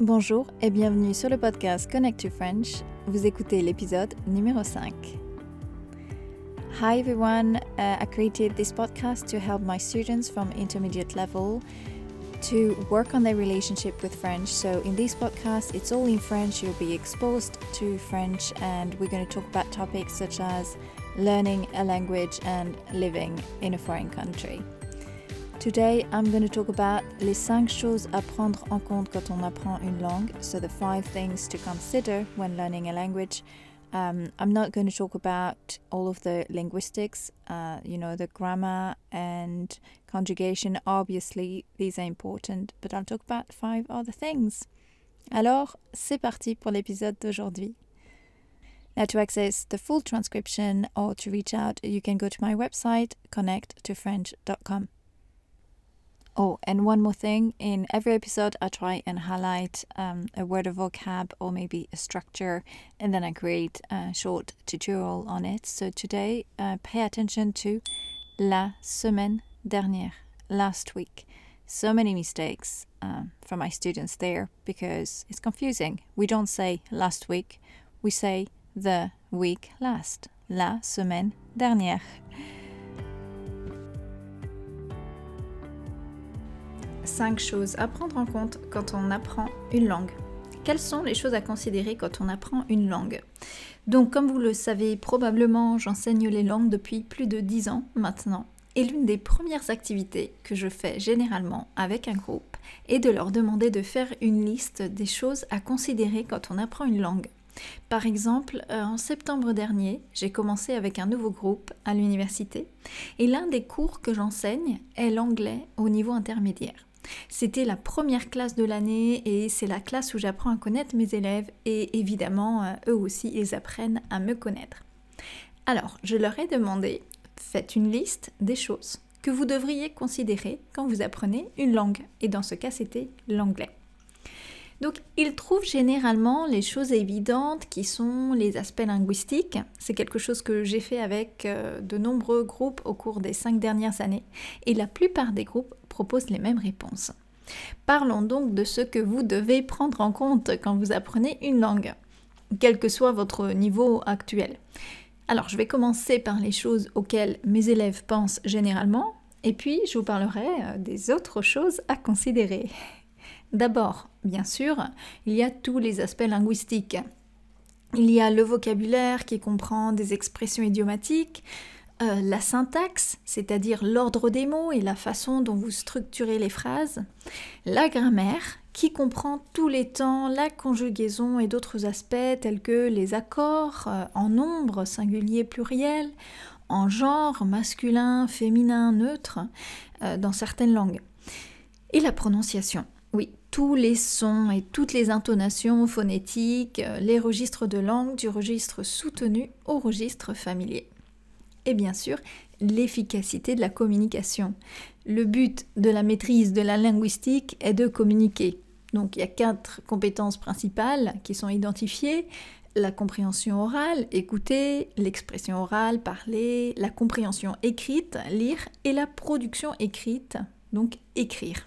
Bonjour et bienvenue sur le podcast Connect to French. Vous écoutez l'épisode numéro 5. Hi everyone, uh, I created this podcast to help my students from intermediate level to work on their relationship with French. So, in this podcast, it's all in French. You'll be exposed to French, and we're going to talk about topics such as learning a language and living in a foreign country. Today, I'm going to talk about les cinq choses à prendre en compte quand on apprend une langue. So, the five things to consider when learning a language. Um, I'm not going to talk about all of the linguistics, uh, you know, the grammar and conjugation. Obviously, these are important, but I'll talk about five other things. Alors, c'est parti pour l'épisode d'aujourd'hui. Now, to access the full transcription or to reach out, you can go to my website, connecttofrench.com. Oh, and one more thing in every episode, I try and highlight um, a word of vocab or maybe a structure, and then I create a short tutorial on it. So today, uh, pay attention to la semaine dernière, last week. So many mistakes uh, from my students there because it's confusing. We don't say last week, we say the week last, la semaine dernière. Cinq choses à prendre en compte quand on apprend une langue. Quelles sont les choses à considérer quand on apprend une langue? Donc, comme vous le savez probablement, j'enseigne les langues depuis plus de dix ans maintenant. Et l'une des premières activités que je fais généralement avec un groupe est de leur demander de faire une liste des choses à considérer quand on apprend une langue. Par exemple, euh, en septembre dernier, j'ai commencé avec un nouveau groupe à l'université et l'un des cours que j'enseigne est l'anglais au niveau intermédiaire. C'était la première classe de l'année et c'est la classe où j'apprends à connaître mes élèves et évidemment, euh, eux aussi, ils apprennent à me connaître. Alors, je leur ai demandé, faites une liste des choses que vous devriez considérer quand vous apprenez une langue. Et dans ce cas, c'était l'anglais. Donc, ils trouvent généralement les choses évidentes qui sont les aspects linguistiques. C'est quelque chose que j'ai fait avec euh, de nombreux groupes au cours des cinq dernières années. Et la plupart des groupes les mêmes réponses. Parlons donc de ce que vous devez prendre en compte quand vous apprenez une langue, quel que soit votre niveau actuel. Alors, je vais commencer par les choses auxquelles mes élèves pensent généralement, et puis je vous parlerai euh, des autres choses à considérer. D'abord, bien sûr, il y a tous les aspects linguistiques. Il y a le vocabulaire qui comprend des expressions idiomatiques, euh, la syntaxe, c'est-à-dire l'ordre des mots et la façon dont vous structurez les phrases, la grammaire, qui comprend tous les temps, la conjugaison et d'autres aspects tels que les accords euh, en nombre, singulier, pluriel, en genre, masculin, féminin, neutre, euh, dans certaines langues. Et la prononciation. Oui, tous les sons et toutes les intonations phonétiques, les registres de langue du registre soutenu au registre familier et bien sûr l'efficacité de la communication. Le but de la maîtrise de la linguistique est de communiquer. Donc il y a quatre compétences principales qui sont identifiées. La compréhension orale, écouter, l'expression orale, parler, la compréhension écrite, lire, et la production écrite, donc écrire.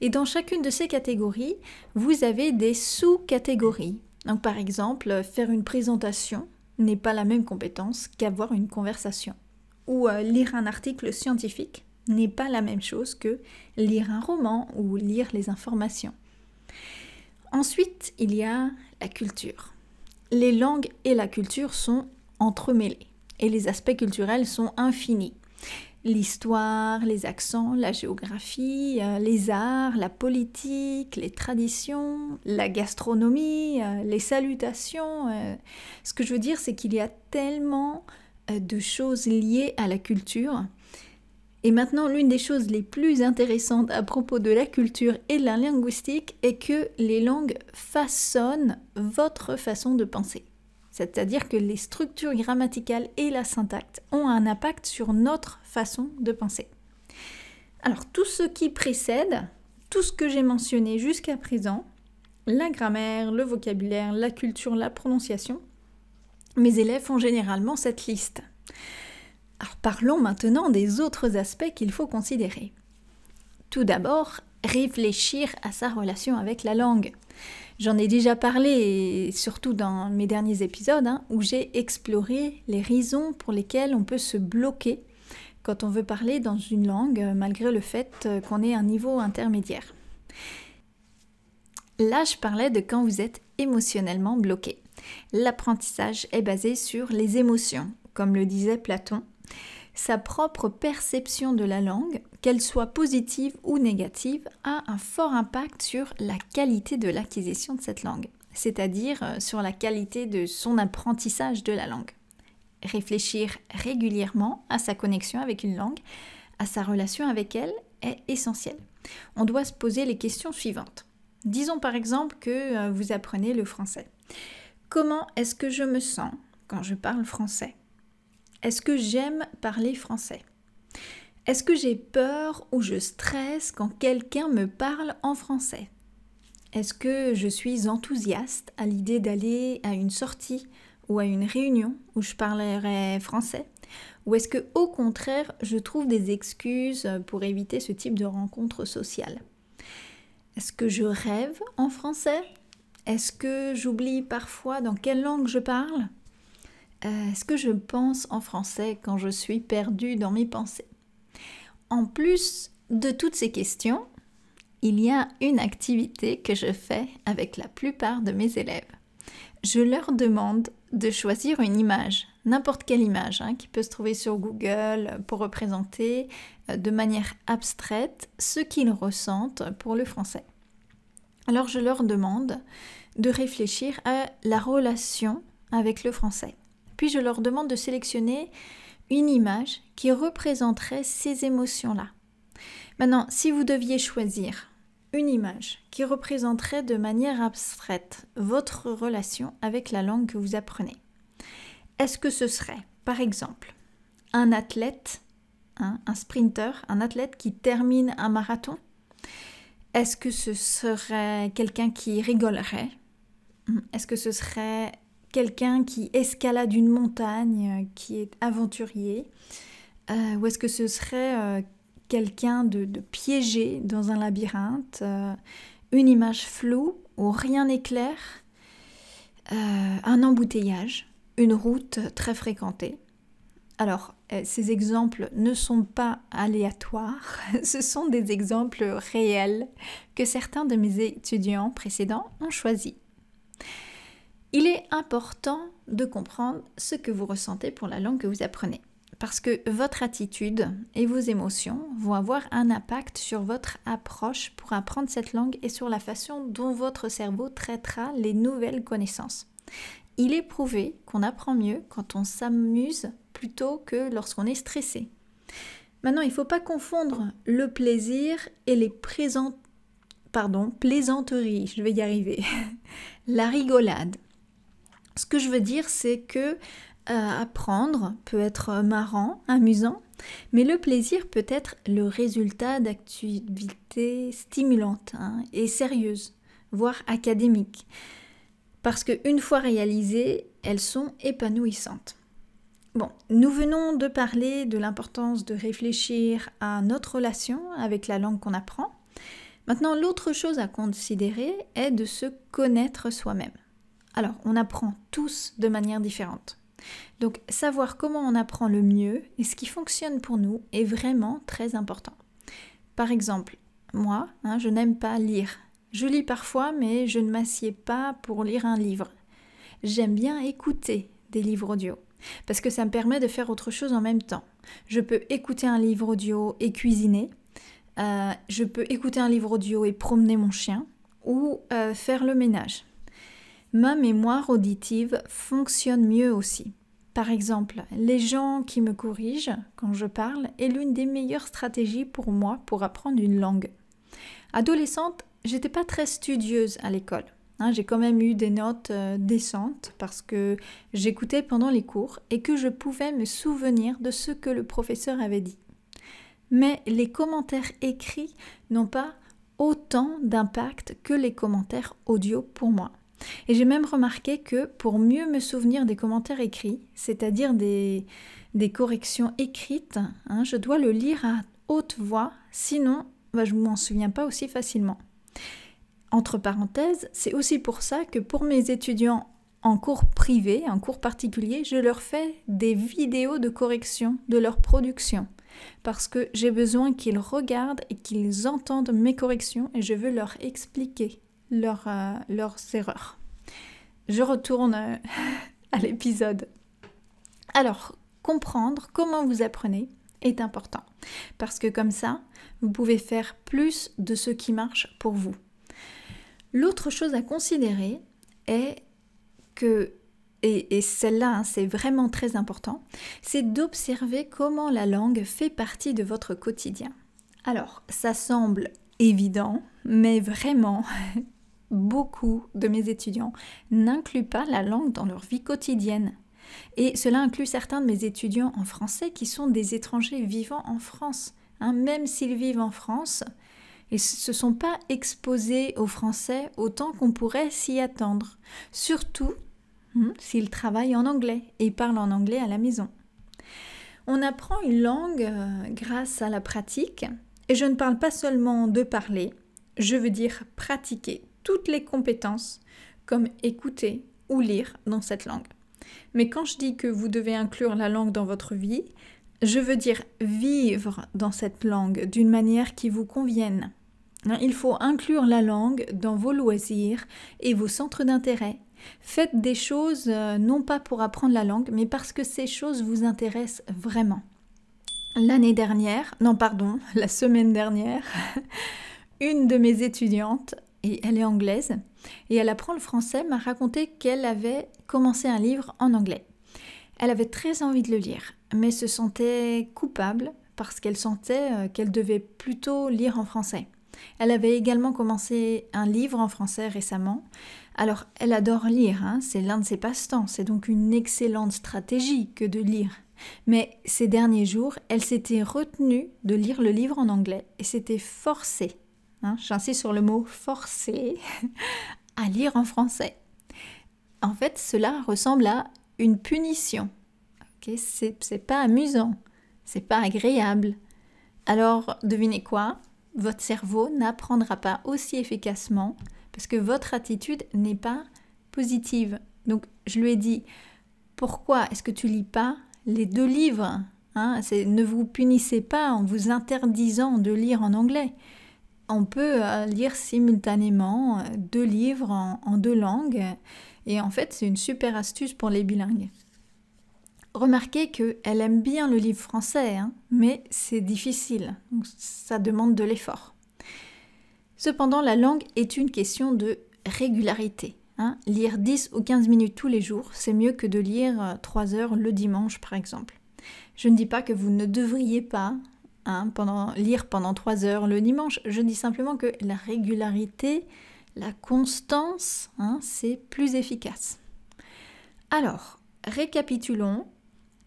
Et dans chacune de ces catégories, vous avez des sous-catégories. Donc par exemple, faire une présentation, n'est pas la même compétence qu'avoir une conversation. Ou euh, lire un article scientifique n'est pas la même chose que lire un roman ou lire les informations. Ensuite, il y a la culture. Les langues et la culture sont entremêlées et les aspects culturels sont infinis l'histoire, les accents, la géographie, euh, les arts, la politique, les traditions, la gastronomie, euh, les salutations. Euh. Ce que je veux dire, c'est qu'il y a tellement de choses liées à la culture. Et maintenant, l'une des choses les plus intéressantes à propos de la culture et de la linguistique est que les langues façonnent votre façon de penser. C'est-à-dire que les structures grammaticales et la syntaxe ont un impact sur notre façon de penser. Alors tout ce qui précède, tout ce que j'ai mentionné jusqu'à présent, la grammaire, le vocabulaire, la culture, la prononciation, mes élèves font généralement cette liste. Alors parlons maintenant des autres aspects qu'il faut considérer. Tout d'abord, réfléchir à sa relation avec la langue. J'en ai déjà parlé, surtout dans mes derniers épisodes, hein, où j'ai exploré les raisons pour lesquelles on peut se bloquer quand on veut parler dans une langue, malgré le fait qu'on ait un niveau intermédiaire. Là, je parlais de quand vous êtes émotionnellement bloqué. L'apprentissage est basé sur les émotions, comme le disait Platon. Sa propre perception de la langue, qu'elle soit positive ou négative, a un fort impact sur la qualité de l'acquisition de cette langue, c'est-à-dire euh, sur la qualité de son apprentissage de la langue. Réfléchir régulièrement à sa connexion avec une langue, à sa relation avec elle, est essentiel. On doit se poser les questions suivantes. Disons par exemple que euh, vous apprenez le français. Comment est-ce que je me sens quand je parle français? Est-ce que j'aime parler français? Est-ce que j'ai peur ou je stresse quand quelqu'un me parle en français? Est-ce que je suis enthousiaste à l'idée d'aller à une sortie ou à une réunion où je parlerai français? Ou est-ce que au contraire, je trouve des excuses pour éviter ce type de rencontre sociale? Est-ce que je rêve en français? Est-ce que j'oublie parfois dans quelle langue je parle? Euh, Est-ce que je pense en français quand je suis perdue dans mes pensées? En plus de toutes ces questions, il y a une activité que je fais avec la plupart de mes élèves. Je leur demande de choisir une image, n'importe quelle image hein, qui peut se trouver sur Google pour représenter euh, de manière abstraite ce qu'ils ressentent pour le français. Alors je leur demande de réfléchir à la relation avec le français. Puis je leur demande de sélectionner une image qui représenterait ces émotions-là. Maintenant, si vous deviez choisir une image qui représenterait de manière abstraite votre relation avec la langue que vous apprenez, est-ce que ce serait, par exemple, un athlète, hein, un sprinter, un athlète qui termine un marathon? Est-ce que ce serait quelqu'un qui rigolerait? Est-ce que ce serait quelqu'un qui escalade une montagne, euh, qui est aventurier euh, Ou est-ce que ce serait euh, quelqu'un de, piégé dans un labyrinthe Une image floue où rien n'est clair Un embouteillage Une route très fréquentée? Alors, ces exemples ne sont pas aléatoires, ce sont des exemples réels que certains de mes étudiants précédents ont choisis. Il est important de comprendre ce que vous ressentez pour la langue que vous apprenez, parce que votre attitude et vos émotions vont avoir un impact sur votre approche pour apprendre cette langue et sur la façon dont votre cerveau traitera les nouvelles connaissances. Il est prouvé qu'on apprend mieux quand on s'amuse plutôt que lorsqu'on est stressé. Maintenant, il ne faut pas confondre le plaisir et les présent... Pardon, plaisanteries, je vais y arriver. La rigolade. Ce que je veux dire, c'est que euh, apprendre peut être marrant, amusant, mais le plaisir peut être le résultat d'activités stimulantes hein, et sérieuses, voire académiques parce qu'une fois réalisées, elles sont épanouissantes. Bon, nous venons de parler de l'importance de réfléchir à notre relation avec la langue qu'on apprend. Maintenant, l'autre chose à considérer est de se connaître soi-même. Alors, on apprend tous de manière différente. Donc, savoir comment on apprend le mieux et ce qui fonctionne pour nous est vraiment très important. Par exemple, moi, hein, je n'aime pas lire je lis parfois, mais je ne m'assieds pas pour lire un livre. J'aime bien écouter des livres audio, parce que ça me permet de faire autre chose en même temps. Je peux écouter un livre audio et cuisiner, euh, je peux écouter un livre audio et promener mon chien, ou euh, faire le ménage. Ma mémoire auditive fonctionne mieux aussi. Par exemple, les gens qui me corrigent quand je parle est l'une des meilleures stratégies pour moi pour apprendre une langue. Adolescente, j'étais pas très studieuse à l'école. Hein. j'ai quand même eu des notes euh, décentes parce que j'écoutais pendant les cours et que je pouvais me souvenir de ce que le professeur avait dit. Mais les commentaires écrits n'ont pas autant d'impact que les commentaires audio pour moi. Et j'ai même remarqué que pour mieux me souvenir des commentaires écrits, c'est-à-dire des, corrections écrites, hein, je dois le lire à haute voix, sinon bah, je ne m'en souviens pas aussi facilement. Entre parenthèses, c'est aussi pour ça que pour mes étudiants en cours privé, en cours particulier, je leur fais des vidéos de correction de leur production. Parce que j'ai besoin qu'ils regardent et qu'ils entendent mes corrections et je veux leur expliquer euh, leurs erreurs. Je retourne euh, à l'épisode. Alors, comprendre comment vous apprenez est important. Parce que comme ça, vous pouvez faire plus de ce qui marche pour vous. L'autre chose à considérer est que, et, celle-là, hein, c'est vraiment très important, c'est d'observer comment la langue fait partie de votre quotidien. Alors, ça semble évident, mais vraiment, beaucoup de mes étudiants n'incluent pas la langue dans leur vie quotidienne. Et cela inclut certains de mes étudiants en français qui sont des étrangers vivant en France. Hein. même s'ils vivent en France, ils ne se sont pas exposés au français autant qu'on pourrait s'y attendre, surtout hmm, s'ils travaillent en anglais et parlent en anglais à la maison. On apprend une langue euh, grâce à la pratique, et je ne parle pas seulement de parler, je veux dire pratiquer toutes les compétences comme écouter ou lire dans cette langue. Mais quand je dis que vous devez inclure la langue dans votre vie, je veux dire vivre dans cette langue d'une manière qui vous convienne. Hein, il faut inclure la langue dans vos loisirs et vos centres d'intérêt. Faites des choses euh, non pas pour apprendre la langue, mais parce que ces choses vous intéressent vraiment. L'année dernière, non pardon, la semaine dernière, une de mes étudiantes, et elle est anglaise, et elle apprend le français, m'a raconté qu'elle avait commencé un livre en anglais. Elle avait très envie de le lire, mais se sentait coupable parce qu'elle sentait euh, qu'elle devait plutôt lire en français. Elle avait également commencé un livre en français récemment. Alors, elle adore lire, hein, c'est l'un de ses passe-temps, c'est donc une excellente stratégie que de lire. Mais ces derniers jours, elle s'était retenue de lire le livre en anglais et s'était forcée, hein, j'insiste sur le mot forcée, à lire en français. En fait, cela ressemble à une punition. Okay c'est pas amusant, c'est pas agréable. Alors, devinez quoi? Votre cerveau n'apprendra pas aussi efficacement parce que votre attitude n'est pas positive. Donc je lui ai dit, pourquoi est-ce que tu lis pas les deux livres hein? Ne vous punissez pas en vous interdisant de lire en anglais. On peut euh, lire simultanément euh, deux livres en deux langues et en fait c'est une super astuce pour les bilingues. Remarquez qu'elle aime bien le livre français, hein, mais c'est difficile, ça demande de l'effort. Cependant, la langue est une question de régularité. Hein. Lire 10 ou 15 minutes tous les jours, c'est mieux que de lire 3 euh, heures le dimanche, par exemple. Je ne dis pas que vous ne devriez pas hein, lire pendant 3 heures le dimanche, je dis simplement que la régularité, la constance, c'est plus efficace. Alors, récapitulons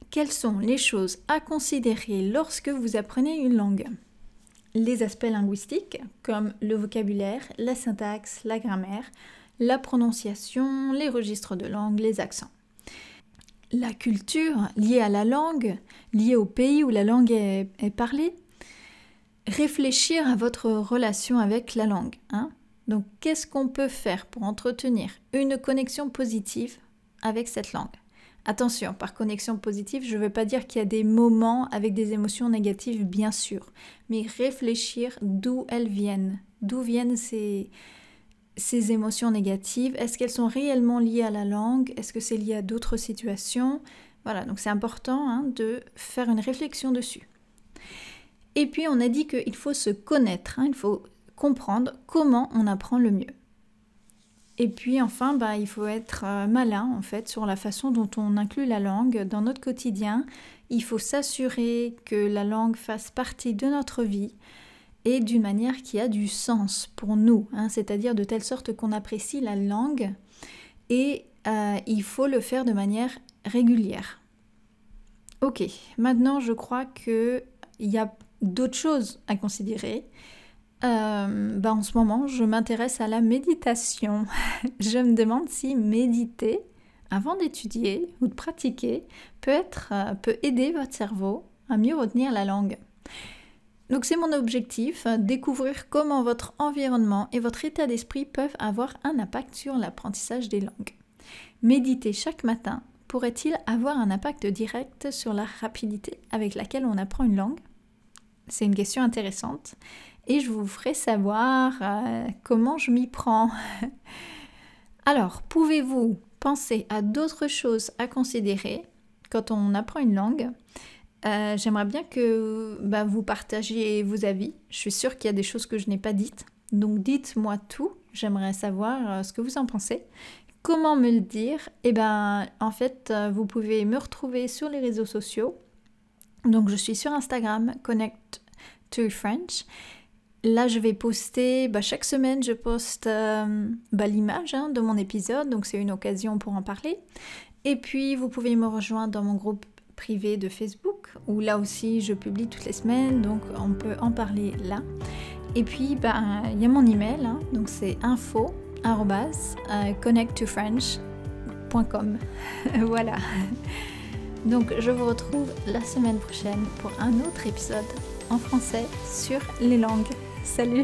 quelles sont les choses à considérer lorsque vous apprenez une langue? Les aspects linguistiques, comme le vocabulaire, la syntaxe, la grammaire, la prononciation, les registres de langue, les accents. La culture liée à la langue, liée au pays où la langue est, parlée. Réfléchir à votre relation avec la langue. Hein. Donc, qu'est-ce qu'on peut faire pour entretenir une connexion positive avec cette langue? Attention, par connexion positive, je ne veux pas dire qu'il y a des moments avec des émotions négatives, bien sûr, mais réfléchir d'où elles viennent, d'où viennent ces, ces émotions négatives, est-ce qu'elles sont réellement liées à la langue, est-ce que c'est lié à d'autres situations? Voilà, donc c'est important hein, de faire une réflexion dessus. Et puis on a dit qu'il faut se connaître, hein, il faut comprendre comment on apprend le mieux. Et puis enfin, bah, il faut être euh, malin en fait sur la façon dont on inclut la langue dans notre quotidien. Il faut s'assurer que la langue fasse partie de notre vie et d'une manière qui a du sens pour nous, hein, c'est-à-dire de telle sorte qu'on apprécie la langue et euh, il faut le faire de manière régulière. Ok, maintenant je crois qu'il y a d'autres choses à considérer. Euh, bah, en ce moment, je m'intéresse à la méditation. je me demande si méditer avant d'étudier ou de pratiquer peut, euh, peut aider votre cerveau à mieux retenir la langue. Donc c'est mon objectif, hein, découvrir comment votre environnement et votre état d'esprit peuvent avoir un impact sur l'apprentissage des langues. Méditer chaque matin pourrait-il avoir un impact direct sur la rapidité avec laquelle on apprend une langue? C'est une question intéressante et je vous ferai savoir euh, comment je m'y prends. Alors, pouvez-vous penser à d'autres choses à considérer quand on apprend une langue? Euh, J'aimerais bien que bah, vous partagiez vos avis. Je suis sûre qu'il y a des choses que je n'ai pas dites. Donc dites-moi tout. J'aimerais savoir euh, ce que vous en pensez. Comment me le dire? Eh bien, en fait, vous pouvez me retrouver sur les réseaux sociaux. Donc, je suis sur Instagram, Connect to French. Là, je vais poster, bah, chaque semaine, je poste euh, bah, l'image hein, de mon épisode, donc c'est une occasion pour en parler. Et puis, vous pouvez me rejoindre dans mon groupe privé de Facebook, où là aussi, je publie toutes les semaines, donc on peut en parler là. Et puis, bah, il y a mon email, hein, donc c'est info euh, connecttofrench.com. voilà. Donc, je vous retrouve la semaine prochaine pour un autre épisode en français sur les langues. Salut